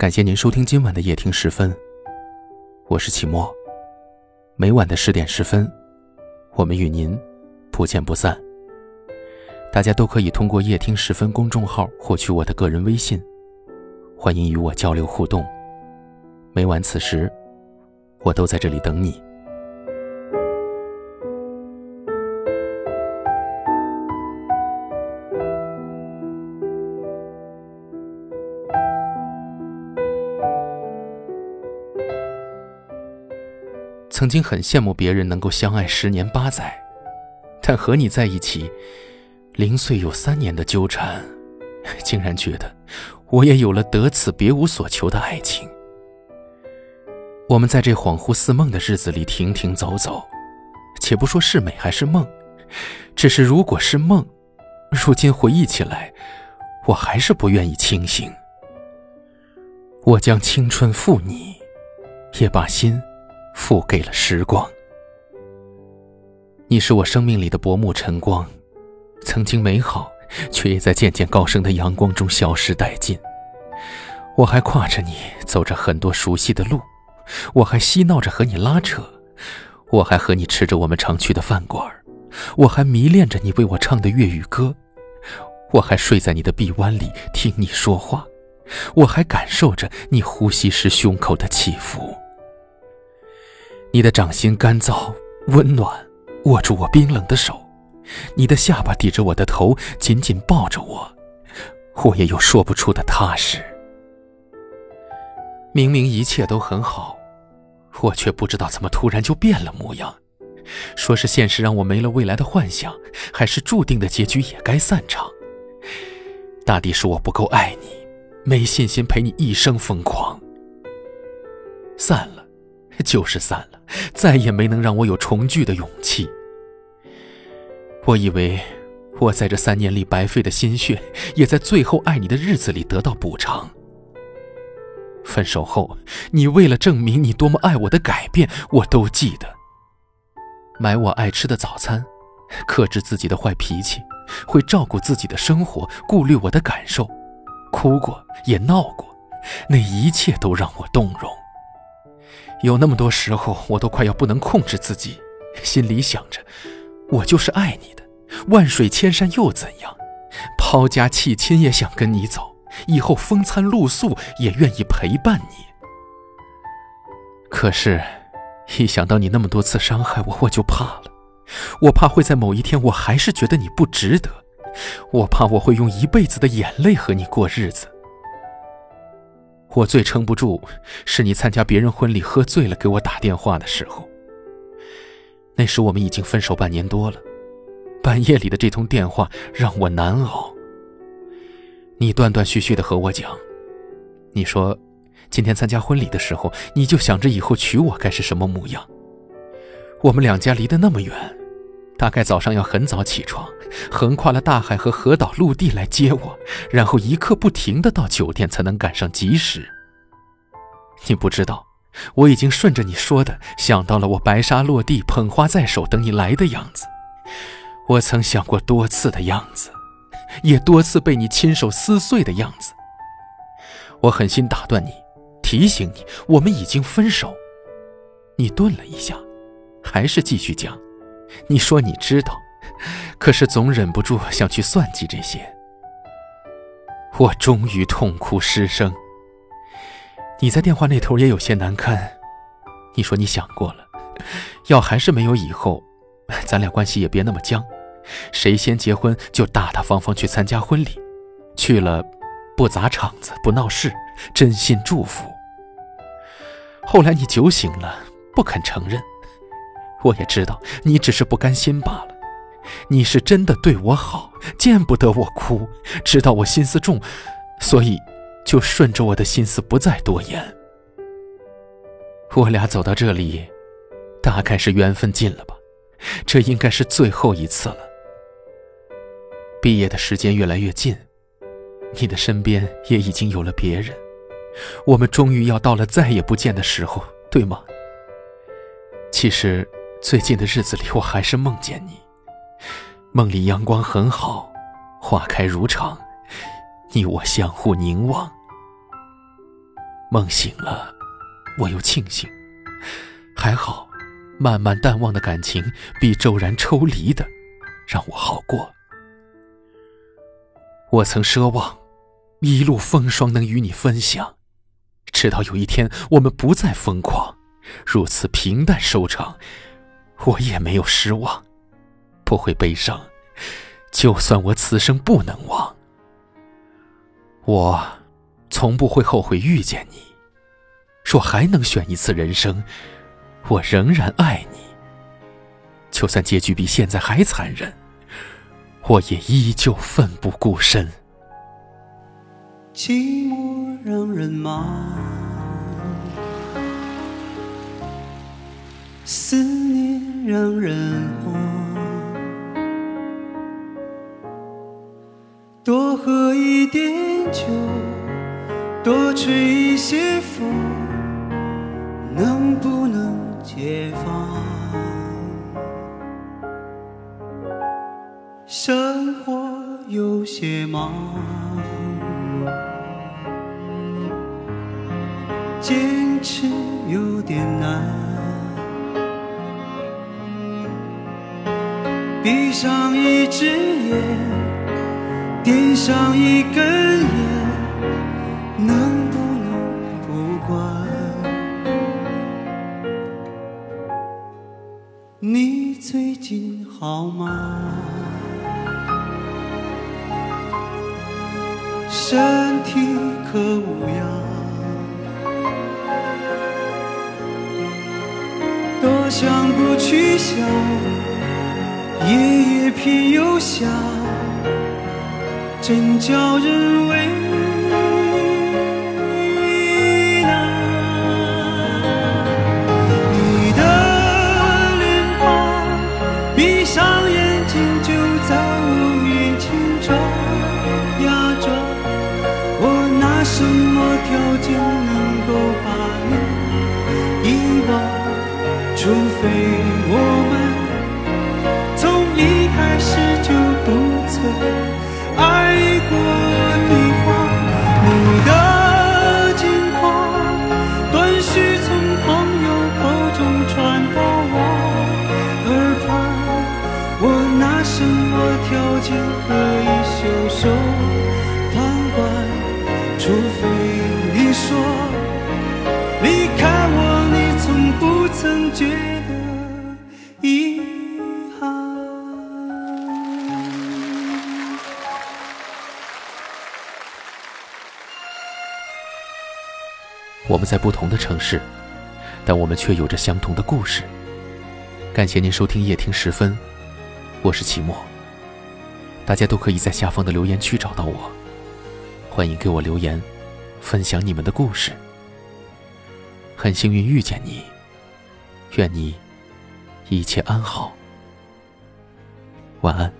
感谢您收听今晚的夜听十分，我是启墨。每晚的十点十分，我们与您不见不散。大家都可以通过夜听十分公众号获取我的个人微信，欢迎与我交流互动。每晚此时，我都在这里等你。曾经很羡慕别人能够相爱十年八载，但和你在一起，零碎有三年的纠缠，竟然觉得我也有了得此别无所求的爱情。我们在这恍惚似梦的日子里停停走走，且不说是美还是梦，只是如果是梦，如今回忆起来，我还是不愿意清醒。我将青春付你，也把心。付给了时光。你是我生命里的薄暮晨光，曾经美好，却也在渐渐高升的阳光中消失殆尽。我还挎着你走着很多熟悉的路，我还嬉闹着和你拉扯，我还和你吃着我们常去的饭馆，我还迷恋着你为我唱的粤语歌，我还睡在你的臂弯里听你说话，我还感受着你呼吸时胸口的起伏。你的掌心干燥温暖，握住我冰冷的手；你的下巴抵着我的头，紧紧抱着我，我也有说不出的踏实。明明一切都很好，我却不知道怎么突然就变了模样。说是现实让我没了未来的幻想，还是注定的结局也该散场？大抵是我不够爱你，没信心陪你一生疯狂。散了。就是散了，再也没能让我有重聚的勇气。我以为我在这三年里白费的心血，也在最后爱你的日子里得到补偿。分手后，你为了证明你多么爱我的改变，我都记得。买我爱吃的早餐，克制自己的坏脾气，会照顾自己的生活，顾虑我的感受，哭过也闹过，那一切都让我动容。有那么多时候，我都快要不能控制自己，心里想着，我就是爱你的，万水千山又怎样？抛家弃亲也想跟你走，以后风餐露宿也愿意陪伴你。可是，一想到你那么多次伤害我，我就怕了。我怕会在某一天，我还是觉得你不值得。我怕我会用一辈子的眼泪和你过日子。我最撑不住，是你参加别人婚礼喝醉了给我打电话的时候。那时我们已经分手半年多了，半夜里的这通电话让我难熬。你断断续续的和我讲，你说，今天参加婚礼的时候，你就想着以后娶我该是什么模样。我们两家离得那么远，大概早上要很早起床，横跨了大海和河岛陆地来接我，然后一刻不停的到酒店才能赶上及时。你不知道，我已经顺着你说的想到了我白纱落地、捧花在手等你来的样子。我曾想过多次的样子，也多次被你亲手撕碎的样子。我狠心打断你，提醒你我们已经分手。你顿了一下，还是继续讲。你说你知道，可是总忍不住想去算计这些。我终于痛哭失声。你在电话那头也有些难堪，你说你想过了，要还是没有以后，咱俩关系也别那么僵，谁先结婚就大大方方去参加婚礼，去了不砸场子不闹事，真心祝福。后来你酒醒了，不肯承认，我也知道你只是不甘心罢了，你是真的对我好，见不得我哭，知道我心思重，所以。就顺着我的心思，不再多言。我俩走到这里，大概是缘分尽了吧。这应该是最后一次了。毕业的时间越来越近，你的身边也已经有了别人，我们终于要到了再也不见的时候，对吗？其实最近的日子里，我还是梦见你，梦里阳光很好，花开如常。你我相互凝望，梦醒了，我又庆幸，还好，慢慢淡忘的感情比骤然抽离的让我好过。我曾奢望一路风霜能与你分享，直到有一天我们不再疯狂，如此平淡收场，我也没有失望，不会悲伤。就算我此生不能忘，我从不会后悔遇见你。若还能选一次人生，我仍然爱你。就算结局比现在还残忍，我也依旧奋不顾身。寂寞让人忙，思让人慌。多喝一点酒，多吹一些风，能不能解放？生活有些忙，坚持有点难，闭上一只眼。点上一根烟，能不能不管？你最近好吗？身体可无恙？多想不去想，夜夜偏又想。真叫人为难。你的脸庞，闭上眼睛就在我面前转呀转。我拿什么条件能够把你遗忘？除非我们么条件可以袖手旁观？除非你说离开我，你从不曾觉遗憾。我们在不同的城市，但我们却有着相同的故事。感谢您收听夜听时分，我是齐墨。大家都可以在下方的留言区找到我，欢迎给我留言，分享你们的故事。很幸运遇见你，愿你一切安好，晚安。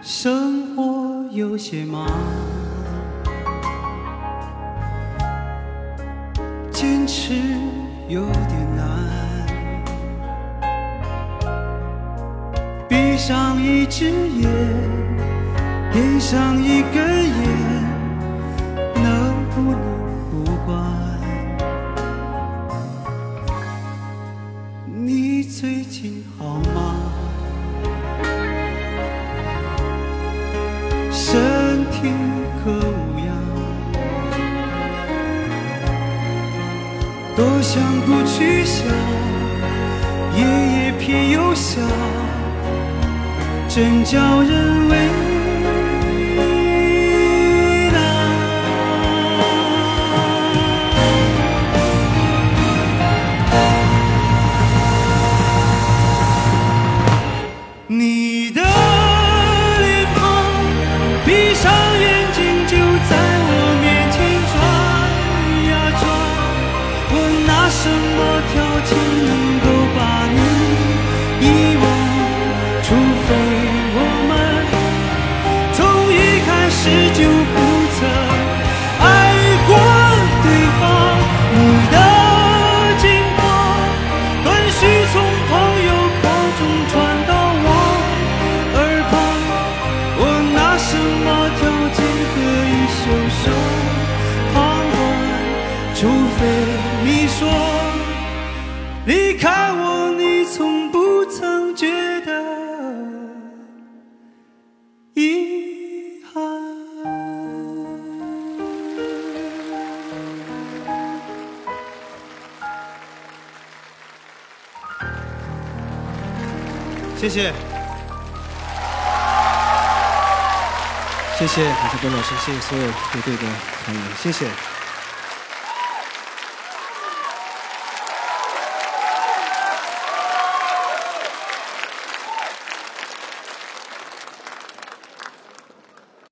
生活有些忙。坚持有点难，上一只眼，点上一根烟，能不能不管？你最近好吗？身体可无恙？多想不去想，夜夜偏又想，真叫人为。是就不曾爱过对方。你的经过，断续从朋友口中传到我耳旁，我拿什么条件可以袖手旁观？除非。谢谢，谢谢马特波老师，谢谢所有乐队的团员，谢谢。